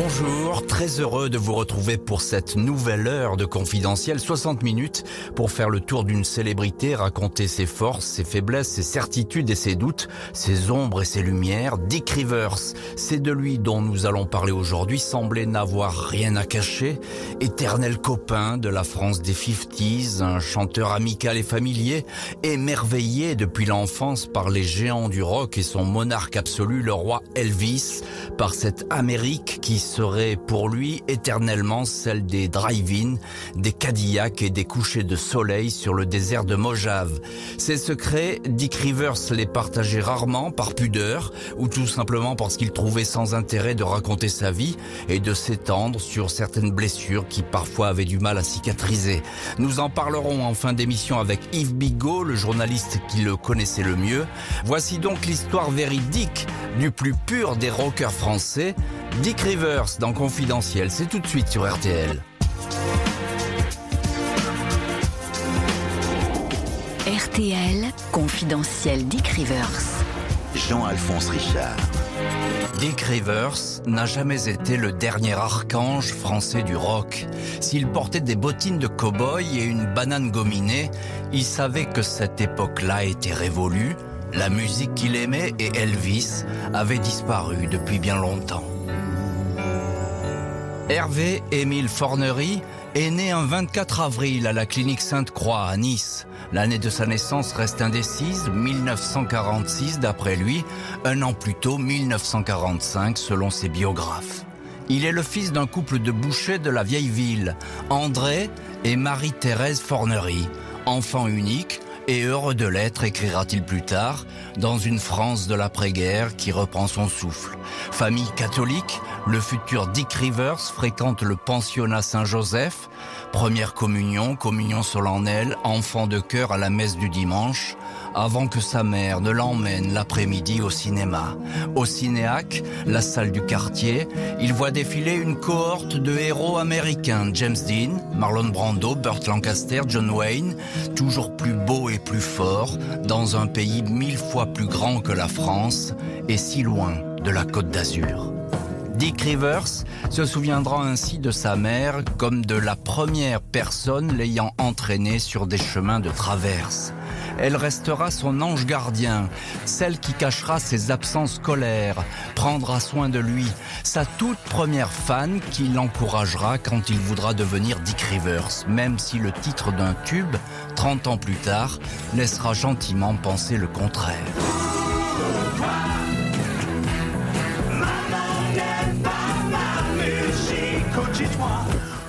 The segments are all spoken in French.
Bonjour, très heureux de vous retrouver pour cette nouvelle heure de confidentiel, 60 minutes pour faire le tour d'une célébrité, raconter ses forces, ses faiblesses, ses certitudes et ses doutes, ses ombres et ses lumières. Dick Rivers, c'est de lui dont nous allons parler aujourd'hui, semblait n'avoir rien à cacher, éternel copain de la France des 50s, un chanteur amical et familier, émerveillé depuis l'enfance par les géants du rock et son monarque absolu, le roi Elvis, par cette Amérique qui serait pour lui éternellement celle des drive-in, des Cadillacs et des couchers de soleil sur le désert de Mojave. Ces secrets, Dick Rivers les partageait rarement par pudeur ou tout simplement parce qu'il trouvait sans intérêt de raconter sa vie et de s'étendre sur certaines blessures qui parfois avaient du mal à cicatriser. Nous en parlerons en fin d'émission avec Yves Bigot, le journaliste qui le connaissait le mieux. Voici donc l'histoire véridique du plus pur des rockers français, Dick Rivers dans Confidentiel. C'est tout de suite sur RTL. RTL, confidentiel Dick Rivers. Jean-Alphonse Richard. Dick Rivers n'a jamais été le dernier archange français du rock. S'il portait des bottines de cow-boy et une banane gominée, il savait que cette époque-là était révolue. La musique qu'il aimait et Elvis avaient disparu depuis bien longtemps. Hervé Émile Fornery est né un 24 avril à la clinique Sainte-Croix à Nice. L'année de sa naissance reste indécise, 1946 d'après lui, un an plus tôt 1945 selon ses biographes. Il est le fils d'un couple de bouchers de la vieille ville, André et Marie-Thérèse Fornery, enfant unique, et heureux de l'être, écrira-t-il plus tard, dans une France de l'après-guerre qui reprend son souffle. Famille catholique, le futur Dick Rivers fréquente le pensionnat Saint-Joseph, première communion, communion solennelle, enfant de cœur à la messe du dimanche, avant que sa mère ne l'emmène l'après-midi au cinéma. Au Cinéac, la salle du quartier, il voit défiler une cohorte de héros américains, James Dean, Marlon Brando, Burt Lancaster, John Wayne, toujours plus beaux et plus forts, dans un pays mille fois plus grand que la France et si loin de la côte d'Azur. Dick Rivers se souviendra ainsi de sa mère comme de la première personne l'ayant entraîné sur des chemins de traverse. Elle restera son ange gardien, celle qui cachera ses absences scolaires, prendra soin de lui, sa toute première fan qui l'encouragera quand il voudra devenir Dick Rivers, même si le titre d'un tube, 30 ans plus tard, laissera gentiment penser le contraire.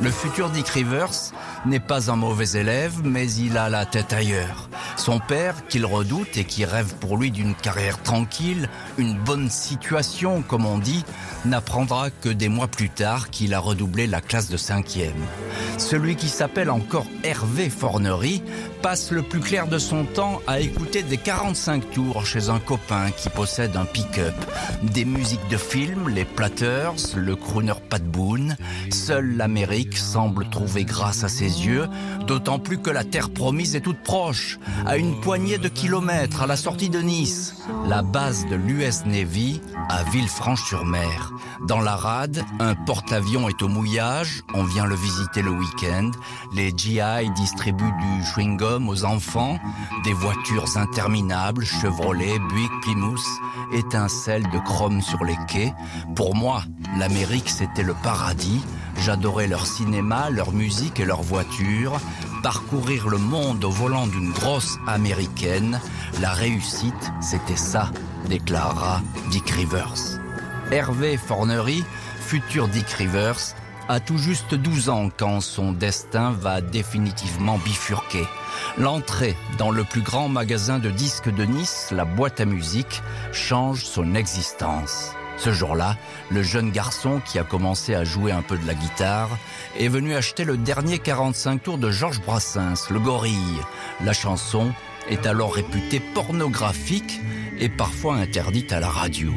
Le futur Dick Rivers n'est pas un mauvais élève, mais il a la tête ailleurs. Son père, qu'il redoute et qui rêve pour lui d'une carrière tranquille, une bonne situation, comme on dit, n'apprendra que des mois plus tard qu'il a redoublé la classe de cinquième. Celui qui s'appelle encore Hervé Fornery passe le plus clair de son temps à écouter des 45 tours chez un copain qui possède un pick-up. Des musiques de film, les Platters, le crooner Pat Boone. Seule l'Amérique semble trouver grâce à ses yeux, d'autant plus que la terre promise est toute proche, à une poignée de kilomètres à la sortie de Nice, la base de l'US Navy à Villefranche-sur-Mer. Dans la rade, un porte-avions est au mouillage, on vient le visiter le week-end, les GI distribuent du chewing-gum aux enfants, des voitures interminables, Chevrolet, Buick, Plymouth, étincelles de chrome sur les quais. Pour moi, l'Amérique c'était le paradis, J'adorais leur cinéma, leur musique et leur voiture. Parcourir le monde au volant d'une grosse américaine, la réussite, c'était ça, déclara Dick Rivers. Hervé Fornery, futur Dick Rivers, a tout juste 12 ans quand son destin va définitivement bifurquer. L'entrée dans le plus grand magasin de disques de Nice, la boîte à musique, change son existence. Ce jour-là, le jeune garçon qui a commencé à jouer un peu de la guitare est venu acheter le dernier 45 tours de Georges Brassens, Le Gorille. La chanson est alors réputée pornographique et parfois interdite à la radio.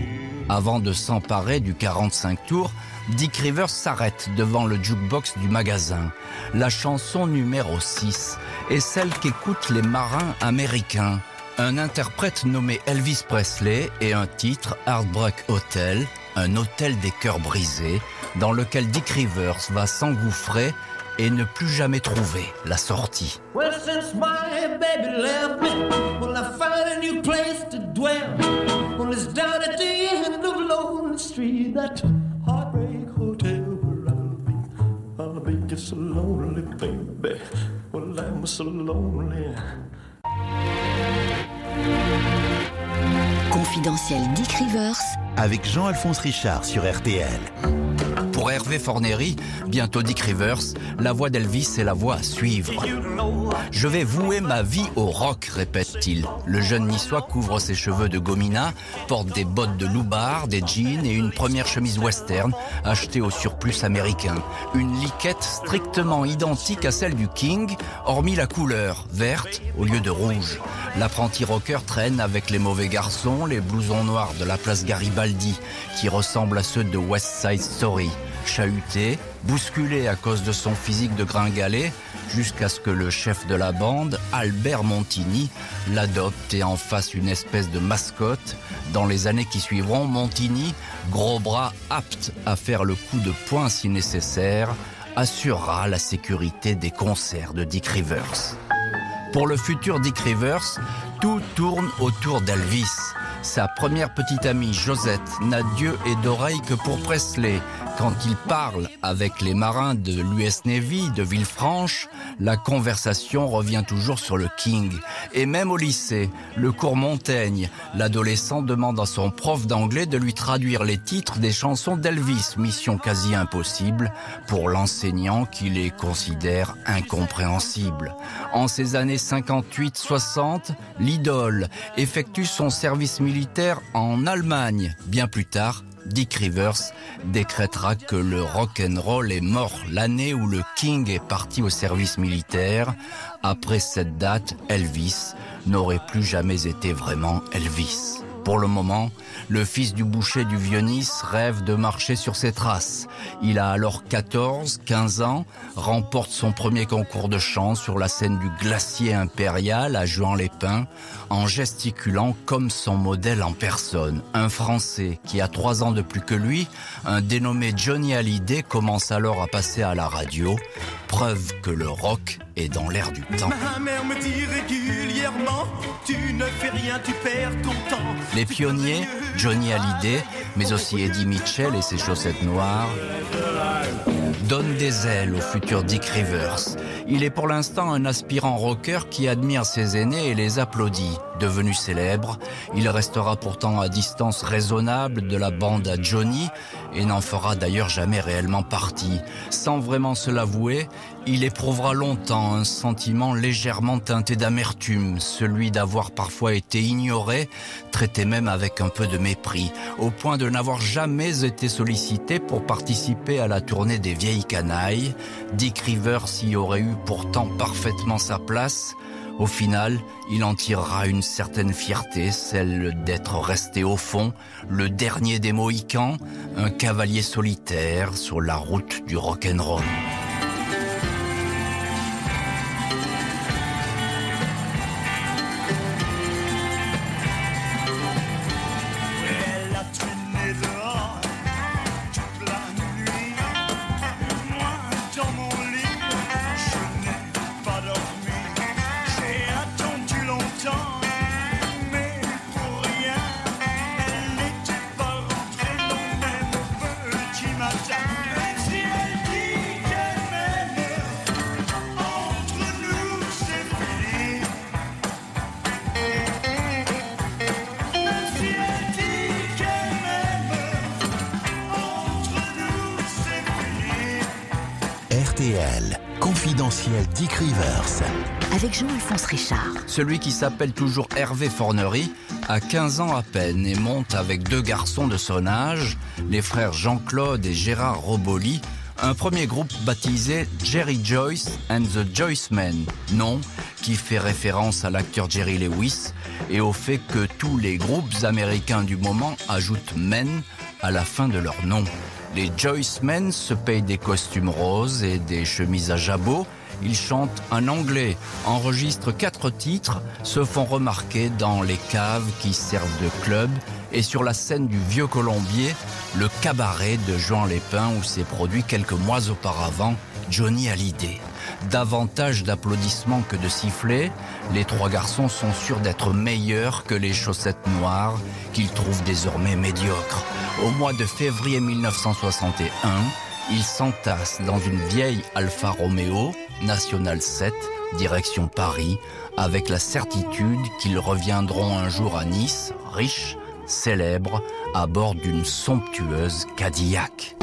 Avant de s'emparer du 45 tours, Dick Rivers s'arrête devant le jukebox du magasin. La chanson numéro 6 est celle qu'écoutent les marins américains. Un interprète nommé Elvis Presley et un titre Heartbreak Hotel, un hôtel des cœurs brisés, dans lequel Dick Rivers va s'engouffrer et ne plus jamais trouver la sortie. Well, since my baby left me, well, I found a new place to dwell. Well, it's down at the end of Lonely Street, that heartbreak hotel where I'll be. I'll be just so lonely, baby. Well, I'm so lonely. Confidentiel Dick Rivers, Avec Jean-Alphonse Richard sur RTL. Pour Hervé Fornery, bientôt Dick Rivers, la voix d'Elvis est la voie à suivre. Je vais vouer ma vie au rock, répète-t-il. Le jeune niçois couvre ses cheveux de gomina, porte des bottes de loupard, des jeans et une première chemise western achetée au surplus américain. Une liquette strictement identique à celle du King, hormis la couleur, verte au lieu de rouge. L'apprenti rocker traîne avec les mauvais garçons, les blousons noirs de la place Garibaldi, qui ressemblent à ceux de West Side Story. Chahuté, bousculé à cause de son physique de gringalet, jusqu'à ce que le chef de la bande, Albert Montini, l'adopte et en fasse une espèce de mascotte. Dans les années qui suivront, Montini, gros bras apte à faire le coup de poing si nécessaire, assurera la sécurité des concerts de Dick Rivers. Pour le futur Dick Rivers, tout tourne autour d'Elvis. Sa première petite amie Josette n'a Dieu et d'oreille que pour Presley. Quand il parle avec les marins de l'US Navy de Villefranche, la conversation revient toujours sur le King. Et même au lycée, le cours Montaigne, l'adolescent demande à son prof d'anglais de lui traduire les titres des chansons d'Elvis, mission quasi impossible pour l'enseignant qui les considère incompréhensibles. En ces années 58-60, l'idole effectue son service militaire en Allemagne. Bien plus tard, Dick Rivers décrétera que le rock and roll est mort l'année où le King est parti au service militaire. Après cette date, Elvis n'aurait plus jamais été vraiment Elvis. Pour le moment, le fils du boucher du Vieux-Nice rêve de marcher sur ses traces. Il a alors 14, 15 ans, remporte son premier concours de chant sur la scène du glacier impérial à Juan-les-Pins, en gesticulant comme son modèle en personne. Un Français qui a trois ans de plus que lui, un dénommé Johnny Hallyday, commence alors à passer à la radio, preuve que le rock est dans l'air du temps. Ma mère me dit régulièrement, tu ne fais rien, tu perds ton temps. Les pionniers, Johnny Hallyday, mais aussi Eddie Mitchell et ses chaussettes noires, donnent des ailes au futur Dick Rivers. Il est pour l'instant un aspirant rocker qui admire ses aînés et les applaudit. Devenu célèbre, il restera pourtant à distance raisonnable de la bande à Johnny et n'en fera d'ailleurs jamais réellement partie. Sans vraiment se l'avouer, il éprouvera longtemps un sentiment légèrement teinté d'amertume, celui d'avoir parfois été ignoré, traité même avec un peu de mépris, au point de n'avoir jamais été sollicité pour participer à la tournée des vieilles canailles. Dick Rivers y aurait eu pourtant parfaitement sa place. Au final, il en tirera une certaine fierté, celle d'être resté au fond, le dernier des Mohicans, un cavalier solitaire sur la route du rock'n'roll. Dick Rivers. avec Jean-Alphonse Richard. Celui qui s'appelle toujours Hervé Fornery a 15 ans à peine et monte avec deux garçons de son âge, les frères Jean-Claude et Gérard Roboli, un premier groupe baptisé Jerry Joyce and the Joyce Men, nom qui fait référence à l'acteur Jerry Lewis et au fait que tous les groupes américains du moment ajoutent Men à la fin de leur nom. Les Joyce Men se payent des costumes roses et des chemises à jabot. Ils chantent un anglais, enregistrent quatre titres, se font remarquer dans les caves qui servent de club et sur la scène du Vieux Colombier, le cabaret de Jean Lépin où s'est produit quelques mois auparavant Johnny Hallyday. Davantage d'applaudissements que de sifflets, les trois garçons sont sûrs d'être meilleurs que les chaussettes noires qu'ils trouvent désormais médiocres. Au mois de février 1961, ils s'entassent dans une vieille Alfa Romeo, National 7, direction Paris, avec la certitude qu'ils reviendront un jour à Nice, riches, célèbres, à bord d'une somptueuse Cadillac.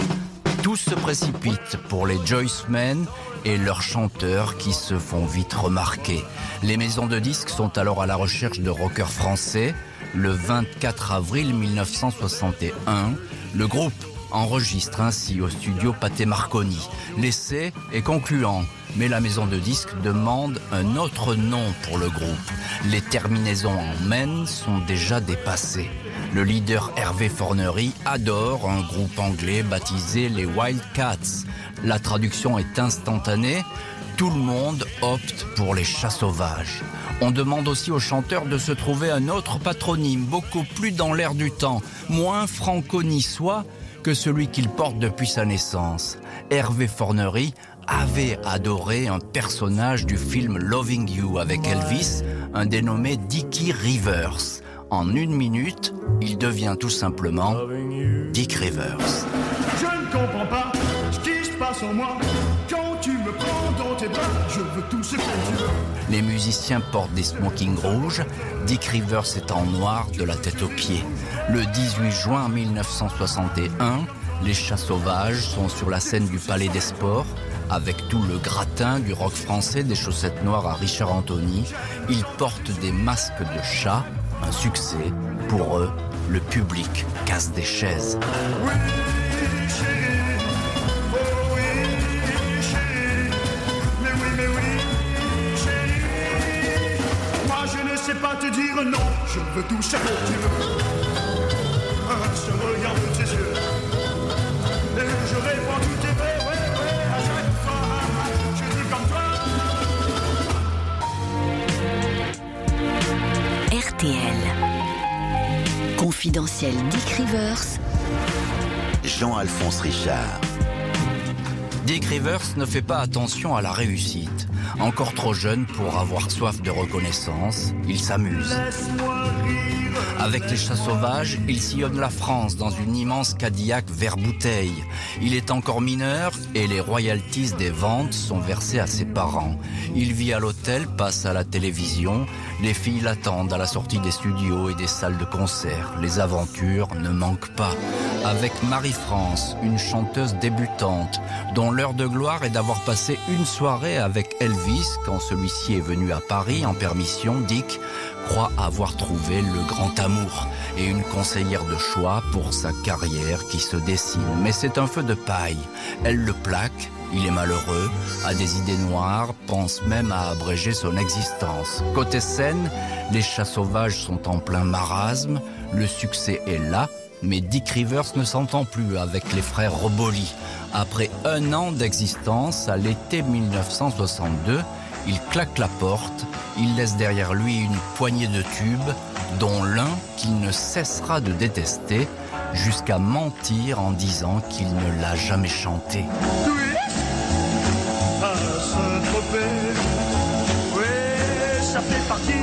Tous se précipitent pour les Joycemen et leurs chanteurs qui se font vite remarquer. Les maisons de disques sont alors à la recherche de rockers français. Le 24 avril 1961, le groupe enregistre ainsi au studio Pathé Marconi. L'essai est concluant, mais la maison de disques demande un autre nom pour le groupe. Les terminaisons en men sont déjà dépassées. Le leader Hervé Fornery adore un groupe anglais baptisé les Wildcats. La traduction est instantanée. Tout le monde opte pour les chats sauvages. On demande aussi au chanteur de se trouver un autre patronyme, beaucoup plus dans l'air du temps, moins franco-niçois que celui qu'il porte depuis sa naissance. Hervé Fornery avait adoré un personnage du film Loving You avec Elvis, un dénommé Dickie Rivers. En une minute, il devient tout simplement Dick Rivers. Je ne comprends pas ce qui se passe en moi. Quand tu me prends dans tes bras, je veux tout ce que tu veux. Les musiciens portent des smokings rouges. Dick Rivers est en noir de la tête aux pieds. Le 18 juin 1961, les chats sauvages sont sur la scène du Palais des Sports. Avec tout le gratin du rock français, des chaussettes noires à Richard Anthony, ils portent des masques de chat. Un succès. Pour eux, le public casse des chaises. Moi, je ne sais pas te dire non. Je veux tout ce Confidentiel Dick Rivers, Jean-Alphonse Richard. Dick Rivers ne fait pas attention à la réussite. Encore trop jeune pour avoir soif de reconnaissance, il s'amuse. Avec les chats sauvages, il sillonne la France dans une immense Cadillac vert bouteille. Il est encore mineur et les royalties des ventes sont versées à ses parents. Il vit à l'hôtel, passe à la télévision. Les filles l'attendent à la sortie des studios et des salles de concert. Les aventures ne manquent pas. Avec Marie-France, une chanteuse débutante, dont l'heure de gloire est d'avoir passé une soirée avec Elvis quand celui-ci est venu à Paris en permission, Dick croit avoir trouvé le grand amour et une conseillère de choix pour sa carrière qui se dessine. Mais c'est un feu de paille. Elle le plaque, il est malheureux, a des idées noires, pense même à abréger son existence. Côté scène, les chats sauvages sont en plein marasme, le succès est là, mais Dick Rivers ne s'entend plus avec les frères Roboli. Après un an d'existence, à l'été 1962, il claque la porte, il laisse derrière lui une poignée de tubes, dont l'un qu'il ne cessera de détester, jusqu'à mentir en disant qu'il ne l'a jamais chanté. Oui, ça fait partie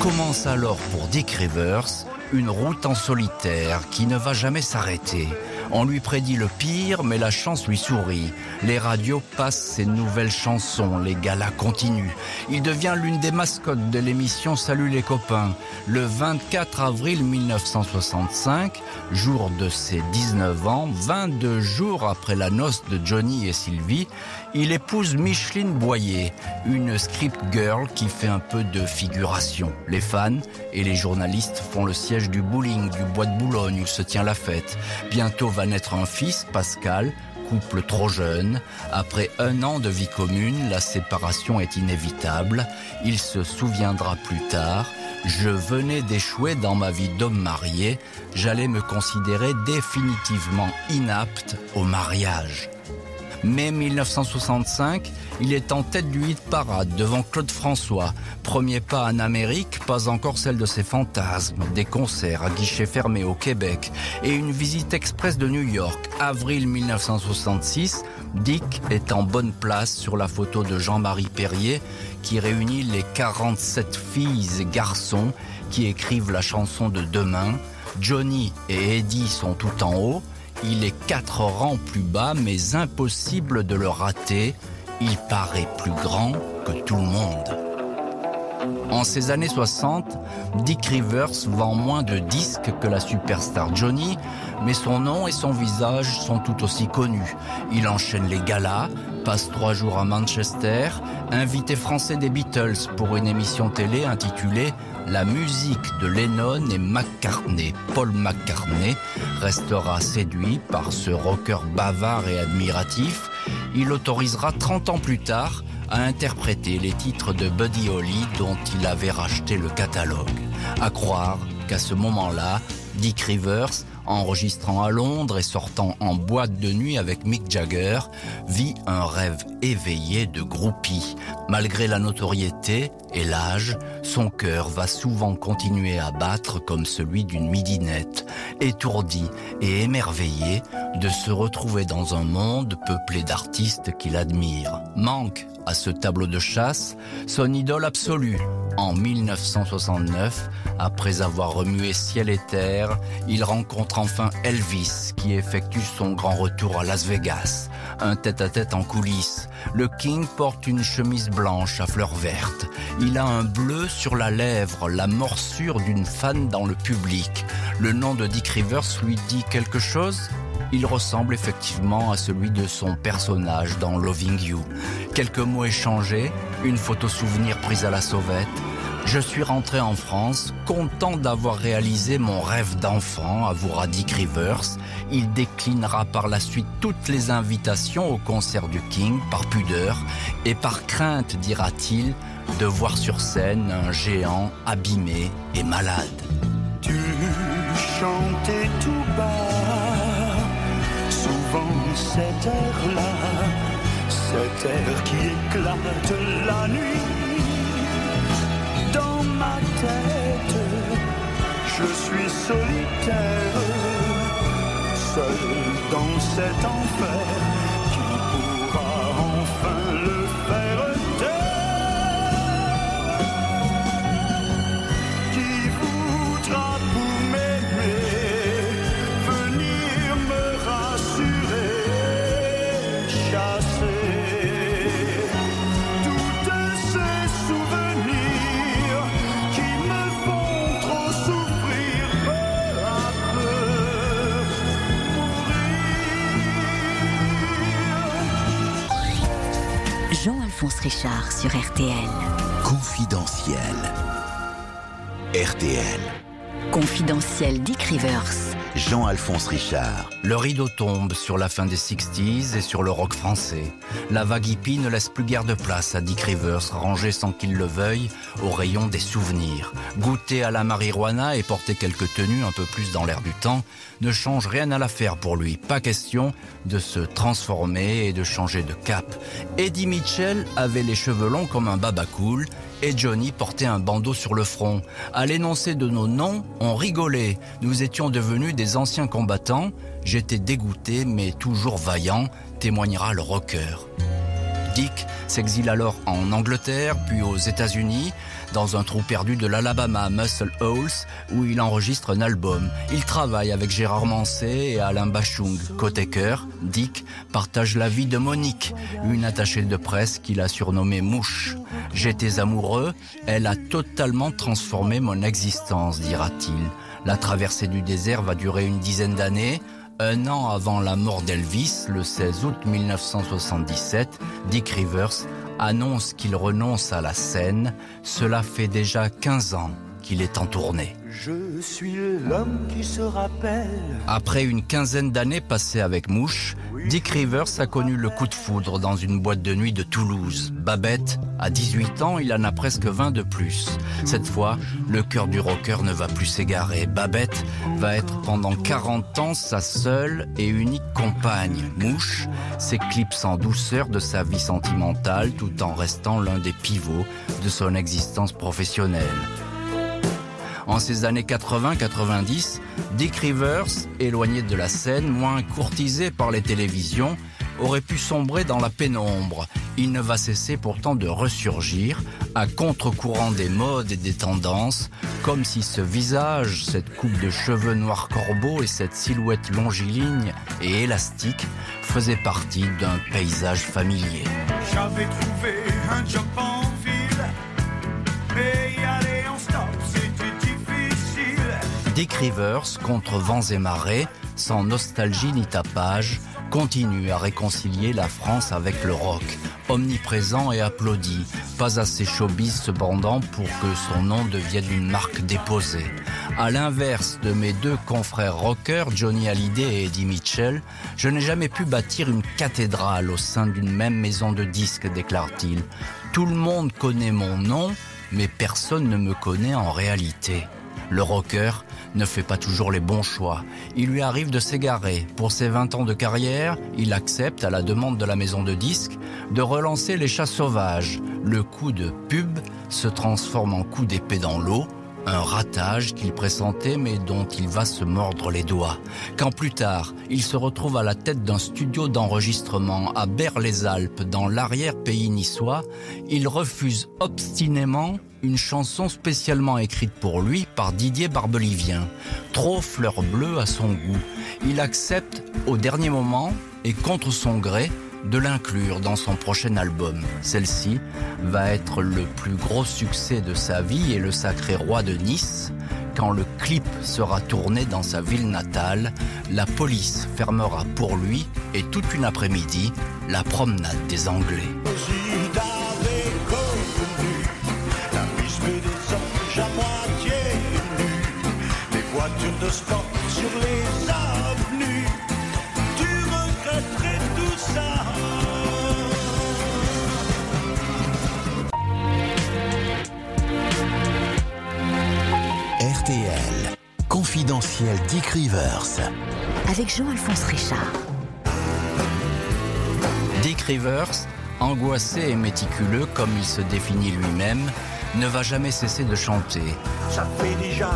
Commence alors pour Dick Rivers une route en solitaire qui ne va jamais s'arrêter. On lui prédit le pire, mais la chance lui sourit. Les radios passent ses nouvelles chansons, les galas continuent. Il devient l'une des mascottes de l'émission Salut les copains. Le 24 avril 1965, jour de ses 19 ans, 22 jours après la noce de Johnny et Sylvie, il épouse Micheline Boyer, une script girl qui fait un peu de figuration. Les fans et les journalistes font le siège du bowling du bois de Boulogne où se tient la fête. Bientôt va naître un fils, Pascal, couple trop jeune. Après un an de vie commune, la séparation est inévitable. Il se souviendra plus tard. Je venais d'échouer dans ma vie d'homme marié. J'allais me considérer définitivement inapte au mariage. Mai 1965, il est en tête du hit parade devant Claude François. Premier pas en Amérique, pas encore celle de ses fantasmes. Des concerts à guichets fermés au Québec et une visite express de New York. Avril 1966, Dick est en bonne place sur la photo de Jean-Marie Perrier qui réunit les 47 filles et garçons qui écrivent la chanson de demain. Johnny et Eddie sont tout en haut. Il est quatre rangs plus bas, mais impossible de le rater. Il paraît plus grand que tout le monde. En ces années 60, Dick Rivers vend moins de disques que la superstar Johnny, mais son nom et son visage sont tout aussi connus. Il enchaîne les galas, passe trois jours à Manchester, invité français des Beatles pour une émission télé intitulée La musique de Lennon et McCartney. Paul McCartney restera séduit par ce rocker bavard et admiratif. Il autorisera 30 ans plus tard à interpréter les titres de Buddy Holly dont il avait racheté le catalogue. À croire qu'à ce moment-là, Dick Rivers, enregistrant à Londres et sortant en boîte de nuit avec Mick Jagger, vit un rêve éveillé de groupie. Malgré la notoriété et l'âge, son cœur va souvent continuer à battre comme celui d'une midinette, étourdi et émerveillé de se retrouver dans un monde peuplé d'artistes qu'il admire. Manque à ce tableau de chasse son idole absolue. En 1969, après avoir remué ciel et terre, il rencontre enfin Elvis qui effectue son grand retour à Las Vegas. Un tête-à-tête en coulisses. Le King porte une chemise blanche à fleurs vertes. Il a un bleu sur la lèvre, la morsure d'une fan dans le public. Le nom de Dick Rivers lui dit quelque chose? Il ressemble effectivement à celui de son personnage dans Loving You. Quelques mots échangés, une photo souvenir prise à la sauvette. Je suis rentré en France, content d'avoir réalisé mon rêve d'enfant, avouera Dick Rivers. Il déclinera par la suite toutes les invitations au concert du King par pudeur et par crainte, dira-t-il, de voir sur scène un géant abîmé et malade. Tu chantais tout bas, souvent cet air-là, cet air qui éclate la nuit. Solitaire, seul dans cet enfer qui pourra enfin le Richard sur RTL. Confidentiel. RTL. Confidentiel Dick Rivers. Jean-Alphonse Richard. Le rideau tombe sur la fin des 60s et sur le rock français. La vague hippie ne laisse plus guère de place à Dick Rivers, rangé sans qu'il le veuille au rayon des souvenirs. Goûter à la marijuana et porter quelques tenues un peu plus dans l'air du temps ne change rien à l'affaire pour lui. Pas question de se transformer et de changer de cap. Eddie Mitchell avait les cheveux longs comme un baba cool et Johnny portait un bandeau sur le front. À l'énoncé de nos noms, on rigolait. Nous étions devenus des anciens combattants. J'étais dégoûté mais toujours vaillant, témoignera le rocker. Dick s'exile alors en Angleterre, puis aux États-Unis, dans un trou perdu de l'Alabama, Muscle Holes, où il enregistre un album. Il travaille avec Gérard Manset et Alain Bachung. Côté cœur, Dick partage la vie de Monique, une attachée de presse qu'il a surnommée Mouche. J'étais amoureux, elle a totalement transformé mon existence, dira-t-il. La traversée du désert va durer une dizaine d'années. Un an avant la mort d'Elvis, le 16 août 1977, Dick Rivers annonce qu'il renonce à la scène. Cela fait déjà 15 ans qu'il est en tournée. Je suis l'homme qui se rappelle. Après une quinzaine d'années passées avec Mouche, Dick Rivers a connu le coup de foudre dans une boîte de nuit de Toulouse. Babette, à 18 ans, il en a presque 20 de plus. Cette fois, le cœur du rocker ne va plus s'égarer. Babette va être pendant 40 ans sa seule et unique compagne. Mouche s'éclipse en douceur de sa vie sentimentale tout en restant l'un des pivots de son existence professionnelle. En ces années 80-90, Dick Rivers, éloigné de la scène, moins courtisé par les télévisions, aurait pu sombrer dans la pénombre. Il ne va cesser pourtant de ressurgir, à contre-courant des modes et des tendances, comme si ce visage, cette coupe de cheveux noirs corbeaux et cette silhouette longiligne et élastique faisaient partie d'un paysage familier. Dick Rivers, contre vents et marées, sans nostalgie ni tapage, continue à réconcilier la France avec le rock. Omniprésent et applaudi, pas assez showbiz cependant pour que son nom devienne une marque déposée. À l'inverse de mes deux confrères rockers, Johnny Hallyday et Eddie Mitchell, je n'ai jamais pu bâtir une cathédrale au sein d'une même maison de disques, déclare-t-il. Tout le monde connaît mon nom, mais personne ne me connaît en réalité. Le rocker ne fait pas toujours les bons choix. Il lui arrive de s'égarer. Pour ses 20 ans de carrière, il accepte, à la demande de la maison de disques, de relancer les chats sauvages. Le coup de pub se transforme en coup d'épée dans l'eau, un ratage qu'il pressentait mais dont il va se mordre les doigts. Quand plus tard, il se retrouve à la tête d'un studio d'enregistrement à Berre-les-Alpes, dans l'arrière-pays niçois, il refuse obstinément une chanson spécialement écrite pour lui par Didier Barbelivien. Trop fleur bleue à son goût. Il accepte au dernier moment et contre son gré de l'inclure dans son prochain album. Celle-ci va être le plus gros succès de sa vie et le sacré roi de Nice. Quand le clip sera tourné dans sa ville natale, la police fermera pour lui et toute une après-midi la promenade des Anglais. Dick Rivers. Avec Jean-Alphonse Richard. Dick Rivers, angoissé et méticuleux comme il se définit lui-même, ne va jamais cesser de chanter. Ça fait déjà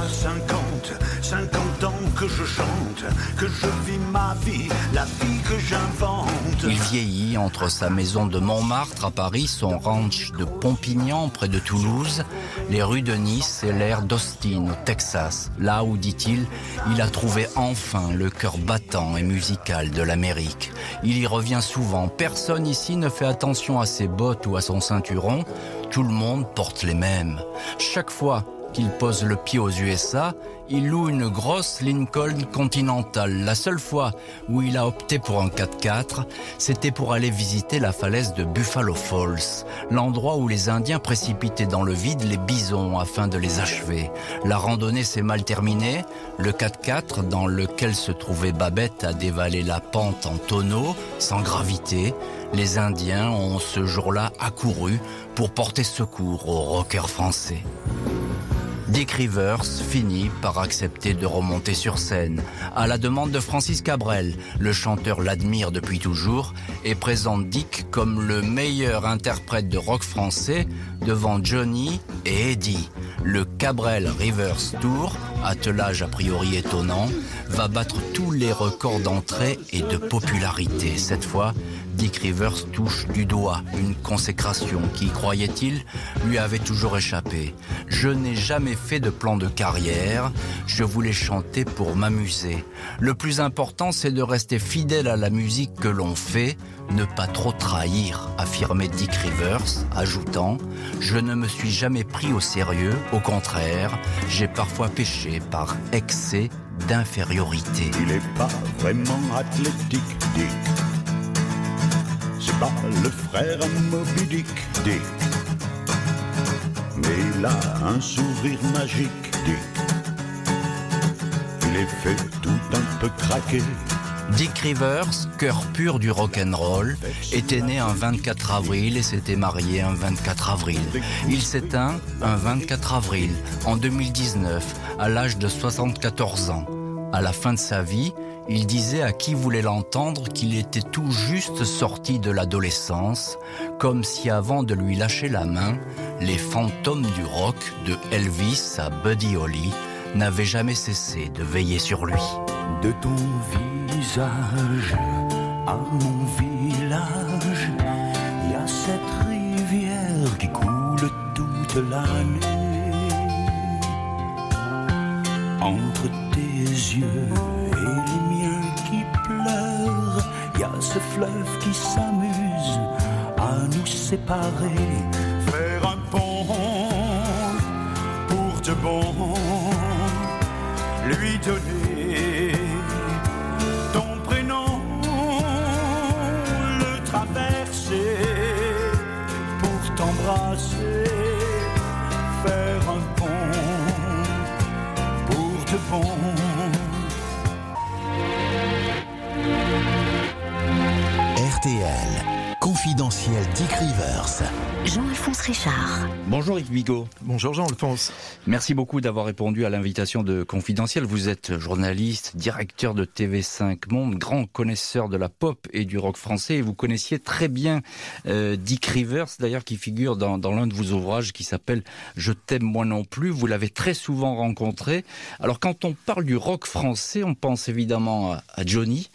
50, 50 ans que je chante, que je vis ma vie, la vie que j'invente. Il vieillit entre sa maison de Montmartre à Paris, son ranch de Pompignan près de Toulouse, les rues de Nice et l'air d'Austin au Texas, là où, dit-il, il a trouvé enfin le cœur battant et musical de l'Amérique. Il y revient souvent, personne ici ne fait attention à ses bottes ou à son ceinturon, tout le monde porte les mêmes. Chaque fois qu'il pose le pied aux USA, il loue une grosse Lincoln Continental. La seule fois où il a opté pour un 4x4, c'était pour aller visiter la falaise de Buffalo Falls, l'endroit où les Indiens précipitaient dans le vide les bisons afin de les achever. La randonnée s'est mal terminée. Le 4x4 dans lequel se trouvait Babette a dévalé la pente en tonneau, sans gravité. Les Indiens ont ce jour-là accouru pour porter secours aux rockers français. Dick Rivers finit par accepter de remonter sur scène. À la demande de Francis Cabrel, le chanteur l'admire depuis toujours et présente Dick comme le meilleur interprète de rock français devant Johnny et Eddie. Le Cabrel Rivers Tour, attelage a priori étonnant, va battre tous les records d'entrée et de popularité. Cette fois, Dick Rivers touche du doigt une consécration qui, croyait-il, lui avait toujours échappé. Je n'ai jamais fait de plan de carrière, je voulais chanter pour m'amuser. Le plus important, c'est de rester fidèle à la musique que l'on fait, ne pas trop trahir, affirmait Dick Rivers, ajoutant Je ne me suis jamais pris au sérieux, au contraire, j'ai parfois péché par excès d'infériorité. Il est pas vraiment athlétique, Dick. Pas le frère à Moby. Mais il a un sourire magique, Dick. les fait tout un peu craquer. Dick Rivers, cœur pur du rock'n'roll, était né un 24 avril et s'était marié un 24 avril. Il s'éteint un 24 avril en 2019 à l'âge de 74 ans. À la fin de sa vie, il disait à qui voulait l'entendre qu'il était tout juste sorti de l'adolescence, comme si avant de lui lâcher la main, les fantômes du rock de Elvis à Buddy Holly n'avaient jamais cessé de veiller sur lui. De ton visage à mon village, il y a cette rivière qui coule toute l'année. Entre tes yeux marée Richard. Bonjour Yves Bigot. Bonjour Jean-Alphonse. Merci beaucoup d'avoir répondu à l'invitation de Confidentiel. Vous êtes journaliste, directeur de TV5 Monde, grand connaisseur de la pop et du rock français. Et vous connaissiez très bien euh, Dick Rivers, d'ailleurs, qui figure dans, dans l'un de vos ouvrages qui s'appelle Je t'aime moi non plus. Vous l'avez très souvent rencontré. Alors quand on parle du rock français, on pense évidemment à, à Johnny,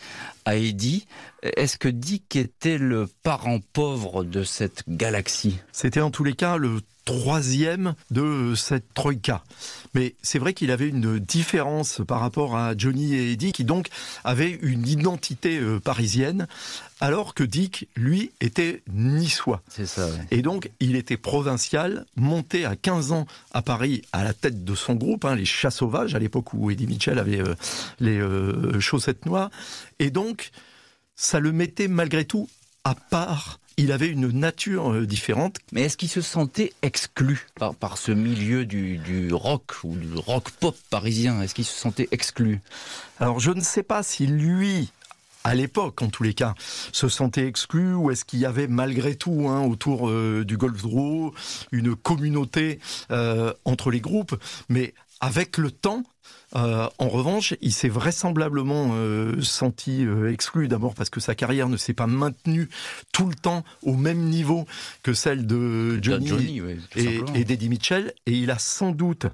à Eddie. Est-ce que Dick était le parent pauvre de cette galaxie? C'était en tous les cas le troisième de cette troïka. Mais c'est vrai qu'il avait une différence par rapport à Johnny et Eddie qui donc avaient une identité euh, parisienne alors que Dick, lui, était niçois. C'est ça, ouais. Et donc, il était provincial, monté à 15 ans à Paris à la tête de son groupe, hein, les Chats Sauvages, à l'époque où Eddie Mitchell avait euh, les euh, chaussettes noires. Et donc, ça le mettait malgré tout à part. Il avait une nature euh, différente. Mais est-ce qu'il se sentait exclu par, par ce milieu du, du rock ou du rock pop parisien? Est-ce qu'il se sentait exclu? Alors, je ne sais pas si lui à l'époque, en tous les cas, se sentait exclu ou est-ce qu'il y avait malgré tout hein, autour euh, du Golf Draw une communauté euh, entre les groupes. Mais avec le temps, euh, en revanche, il s'est vraisemblablement euh, senti euh, exclu, d'abord parce que sa carrière ne s'est pas maintenue tout le temps au même niveau que celle de Johnny, et, et d'Eddie Mitchell, et il a sans doute,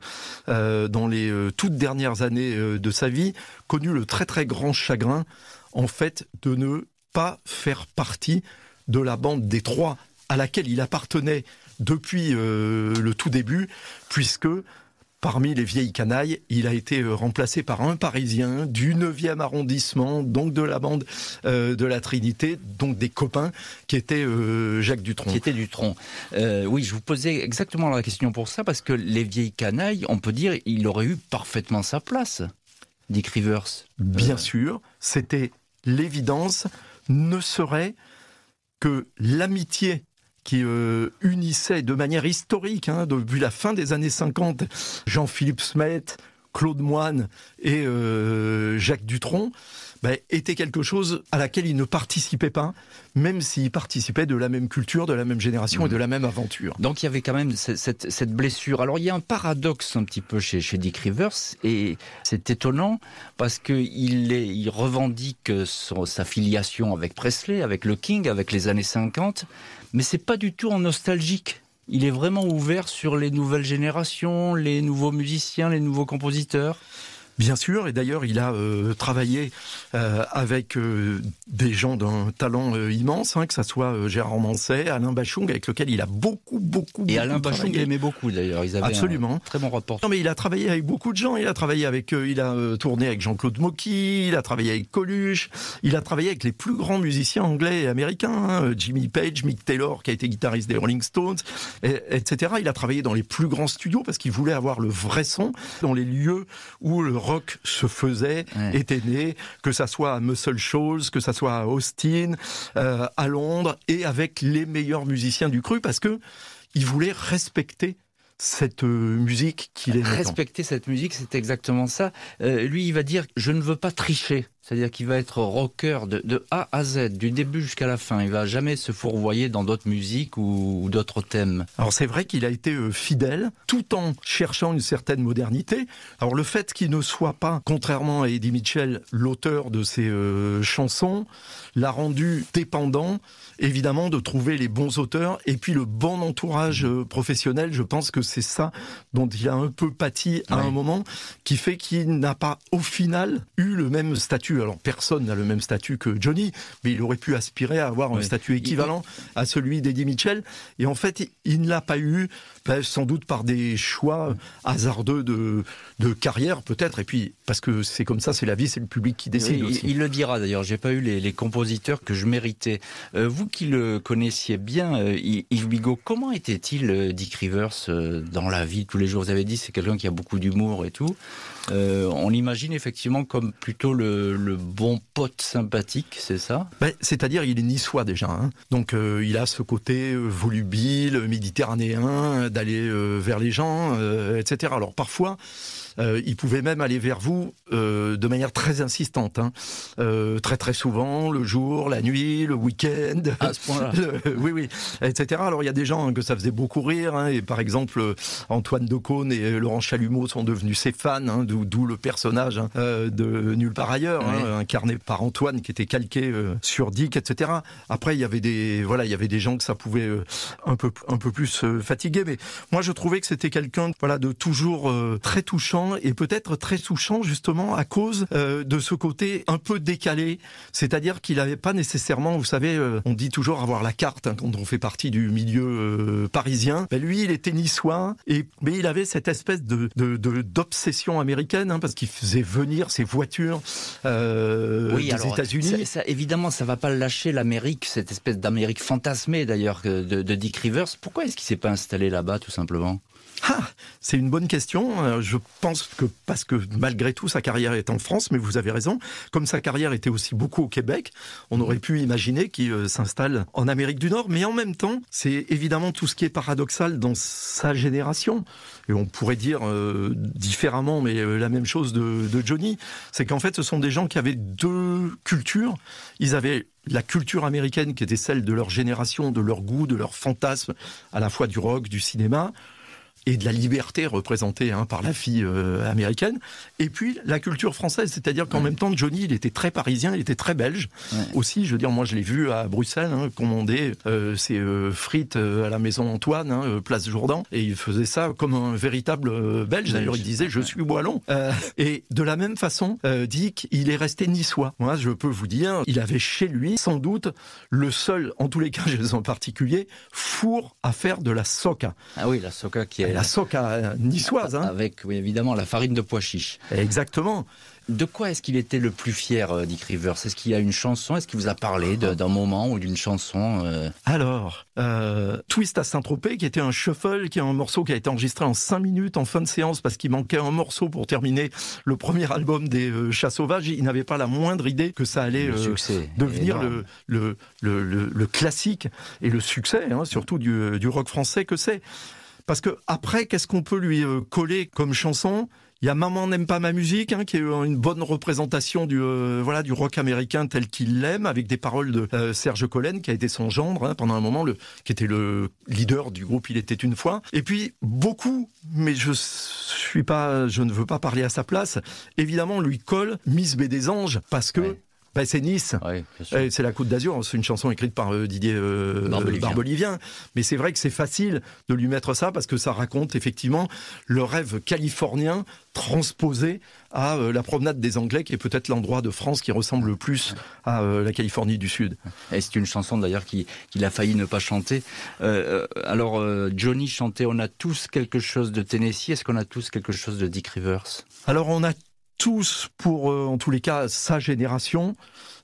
dans les toutes dernières années de sa vie, connu le très très grand chagrin, en fait, de ne pas faire partie de la bande des trois à laquelle il appartenait depuis le tout début, puisque Parmi les vieilles canailles, il a été euh, remplacé par un Parisien du 9e arrondissement, donc de la bande euh, de la Trinité, donc des copains, qui était euh, Jacques Dutronc. Qui était du tronc. Euh, oui, je vous posais exactement la question pour ça, parce que les vieilles canailles, on peut dire, il aurait eu parfaitement sa place, Dick Rivers. Bien sûr, c'était l'évidence, ne serait que l'amitié qui euh, unissait de manière historique, hein, depuis la fin des années 50, Jean-Philippe Smet, Claude Moine et euh, Jacques Dutronc, ben, était quelque chose à laquelle il ne participait pas, même s'il participait de la même culture, de la même génération et de la même aventure. Donc il y avait quand même cette, blessure. Alors il y a un paradoxe un petit peu chez, Dick Rivers et c'est étonnant parce que il, revendique sa filiation avec Presley, avec le King, avec les années 50, mais c'est pas du tout en nostalgique. Il est vraiment ouvert sur les nouvelles générations, les nouveaux musiciens, les nouveaux compositeurs. Bien sûr, et d'ailleurs il a euh, travaillé euh, avec euh, des gens d'un talent euh, immense, hein, que ça soit euh, Gérard Manset, Alain Bachung, avec lequel il a beaucoup, beaucoup, Et beaucoup Alain Bachung l'aimait beaucoup d'ailleurs. Ils avaient Absolument. un très bon rapport. Non mais il a travaillé avec beaucoup de gens. Il a travaillé avec, euh, il a tourné avec Jean-Claude Mocky, il a travaillé avec Coluche, il a travaillé avec les plus grands musiciens anglais et américains, hein, Jimmy Page, Mick Taylor qui a été guitariste des Rolling Stones, et- etc. Il a travaillé dans les plus grands studios parce qu'il voulait avoir le vrai son dans les lieux où le rock se faisait, Ouais. était né, que ça soit à Muscle Shoals, que ça soit à Austin, euh, à Londres, et avec les meilleurs musiciens du cru parce que il voulait respecter cette euh, musique qu'il aimait tant. Respecter cette musique, c'est exactement ça. Euh, lui, il va dire je ne veux pas tricher. C'est-à-dire qu'il va être rocker de, de A à Z, du début jusqu'à la fin. Il va jamais se fourvoyer dans d'autres musiques ou, ou d'autres thèmes. Alors c'est vrai qu'il a été euh, fidèle tout en cherchant une certaine modernité. Alors le fait qu'il ne soit pas, contrairement à Eddie Mitchell, l'auteur de ces euh, chansons, l'a rendu dépendant évidemment de trouver les bons auteurs et puis le bon entourage euh, professionnel. Je pense que c'est ça dont il a un peu pâti à un moment qui fait qu'il n'a pas au final eu le même statut. Alors personne n'a le même statut que Johnny, mais il aurait pu aspirer à avoir un statut équivalent à celui d'Eddie Mitchell. Et en fait, il ne l'a pas eu, ben, sans doute par des choix hasardeux de, de carrière peut-être. Et puis parce que c'est comme ça, c'est la vie, c'est le public qui décide Oui, aussi. il, il le dira d'ailleurs, j'ai pas eu les, les compositeurs que je méritais. Euh, vous qui le connaissiez bien, euh, Yves Bigot, comment était-il euh, Dick Rivers euh, dans la vie tous les jours? Vous avez dit c'est quelqu'un qui a beaucoup d'humour et tout. Euh, on l'imagine effectivement comme plutôt le, le bon pote sympathique, c'est ça? Ben, C'est-à-dire, il est niçois déjà. hein. Donc, il a ce côté volubile, méditerranéen, d'aller euh, vers les gens, euh, etc. Alors, parfois, euh, il pouvait même aller vers vous de manière très insistante. hein. Très, très souvent, le jour, la nuit, le week-end. À ce point-là. Oui, oui, etc. Alors il y a des gens hein, que ça faisait beaucoup rire, hein, et par exemple Antoine Decaune et Laurent Chalumeau sont devenus ses fans, hein, d'où le personnage de Nulle part ailleurs, Oui. incarné par Antoine, qui était calqué sur Dick, etc. Après il y avait des voilà, il y avait des gens que ça pouvait un peu un peu plus fatiguer, mais moi je trouvais que c'était quelqu'un voilà de toujours euh, très touchant et peut-être très touchant justement à cause euh, de ce côté un peu décalé, c'est-à-dire qu'il n'avait pas nécessairement, vous savez, euh, on dit toujours avoir la carte hein, quand on fait partie du milieu parisien. Ben, lui, il était niçois, et mais il avait cette espèce de de- de- d'obsession américaine hein, parce qu'il faisait venir ses voitures euh, des États-Unis. ça- ça- évidemment, ça va pas lâcher l'Amérique, cette espèce d'Amérique fantasmée d'ailleurs de, de Dick Rivers. Pourquoi est-ce qu'il s'est pas installé là-bas? Tout simplement Ah, c'est une bonne question. Euh, Je pense que parce que malgré tout, sa carrière est en France, mais vous avez raison. Comme sa carrière était aussi beaucoup au Québec, on aurait pu imaginer qu'il euh, s'installe en Amérique du Nord. Mais en même temps, c'est évidemment tout ce qui est paradoxal dans sa génération. Et on pourrait dire euh, différemment, mais euh, la même chose de, de Johnny. C'est qu'en fait, ce sont des gens qui avaient deux cultures. Ils avaient la culture américaine qui était celle de leur génération, de leur goût, de leur fantasme, à la fois du rock, du cinéma et de la liberté représentée hein, par la fille euh, américaine, et puis la culture française, c'est-à-dire qu'en même temps, Johnny, il était très parisien, il était très belge Ouais. aussi. Je veux dire, moi, je l'ai vu à Bruxelles hein, commander euh, ses euh, frites à la maison Antoine, hein, place Jourdan, et il faisait ça comme un véritable belge. D'ailleurs, il disait je suis wallon. Euh, et de la même façon, Dick, il est resté niçois. Moi, je peux vous dire, il avait chez lui sans doute le seul, en tous les cas, je en particulier, four à faire de la soca. Ah oui, la soca qui est La soca niçoise, hein. avec oui, évidemment la farine de pois chiche. Exactement. De quoi est-ce qu'il était le plus fier, euh, Dick Rivers? Est-ce qu'il y a une chanson? Est-ce qu'il vous a parlé d'un moment ou d'une chanson euh, Alors, euh, Twist à Saint-Tropez, qui était un shuffle, qui est un morceau qui a été enregistré en 5 minutes en fin de séance parce qu'il manquait un morceau pour terminer le premier album des euh, Chats Sauvages. Il n'avait pas la moindre idée que ça allait devenir le, le, le, le- le classique et le succès, hein, surtout du, du rock français que c'est. Parce que après, qu'est-ce qu'on peut lui euh, coller comme chanson? Il y a Maman n'aime pas ma musique, hein, qui est euh, une bonne représentation du euh, voilà du rock américain tel qu'il l'aime, avec des paroles de Serge Collen, qui a été son gendre hein, pendant un moment, le, qui était le leader du groupe Il était une fois. Et puis beaucoup, mais je ne veux pas parler à sa place. Évidemment, lui colle Miss B des Anges parce que. Bah, c'est Nice. Ouais. Eh, C'est la Côte d'Azur, c'est une chanson écrite par euh, Didier euh. Barbelivien. Mais c'est vrai que c'est facile de lui mettre ça parce que ça raconte effectivement le rêve californien transposé à euh, la promenade des Anglais, qui est peut-être l'endroit de France qui ressemble le plus à euh, la Californie du Sud. Et c'est une chanson d'ailleurs qui- qu'il a failli ne pas chanter. Euh, euh, alors euh, Johnny chantait On a tous quelque chose de Tennessee. Est-ce qu'on a tous quelque chose de Dick Rivers? Alors on a tous, pour euh, en tous les cas sa génération,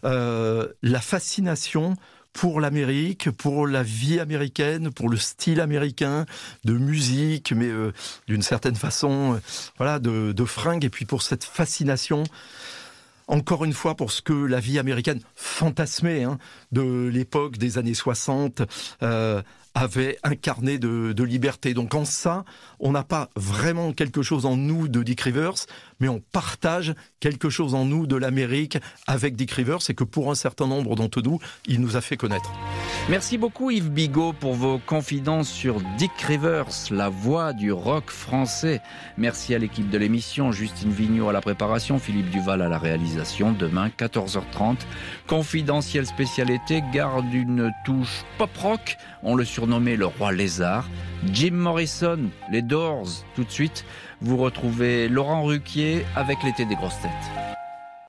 euh, la fascination pour l'Amérique, pour la vie américaine, pour le style américain de musique, mais euh, d'une certaine façon, voilà, de, de fringues, et puis pour cette fascination encore une fois pour ce que la vie américaine fantasmée hein, de l'époque des années 60 euh, avait incarné de, de liberté. Donc en ça, on n'a pas vraiment quelque chose en nous de Dick Rivers, mais on partage quelque chose en nous de l'Amérique avec Dick Rivers et que pour un certain nombre d'entre nous, il nous a fait connaître. Merci beaucoup Yves Bigot pour vos confidences sur Dick Rivers, la voix du rock français. Merci à l'équipe de l'émission, Justine Vignot à la préparation, Philippe Duval à la réalisation. Demain 14h30, confidentiel spécialité garde une touche pop rock. On le surnommait le roi lézard. Jim Morrison, les Doors, tout de suite. Vous retrouvez Laurent Ruquier avec l'été des grosses têtes.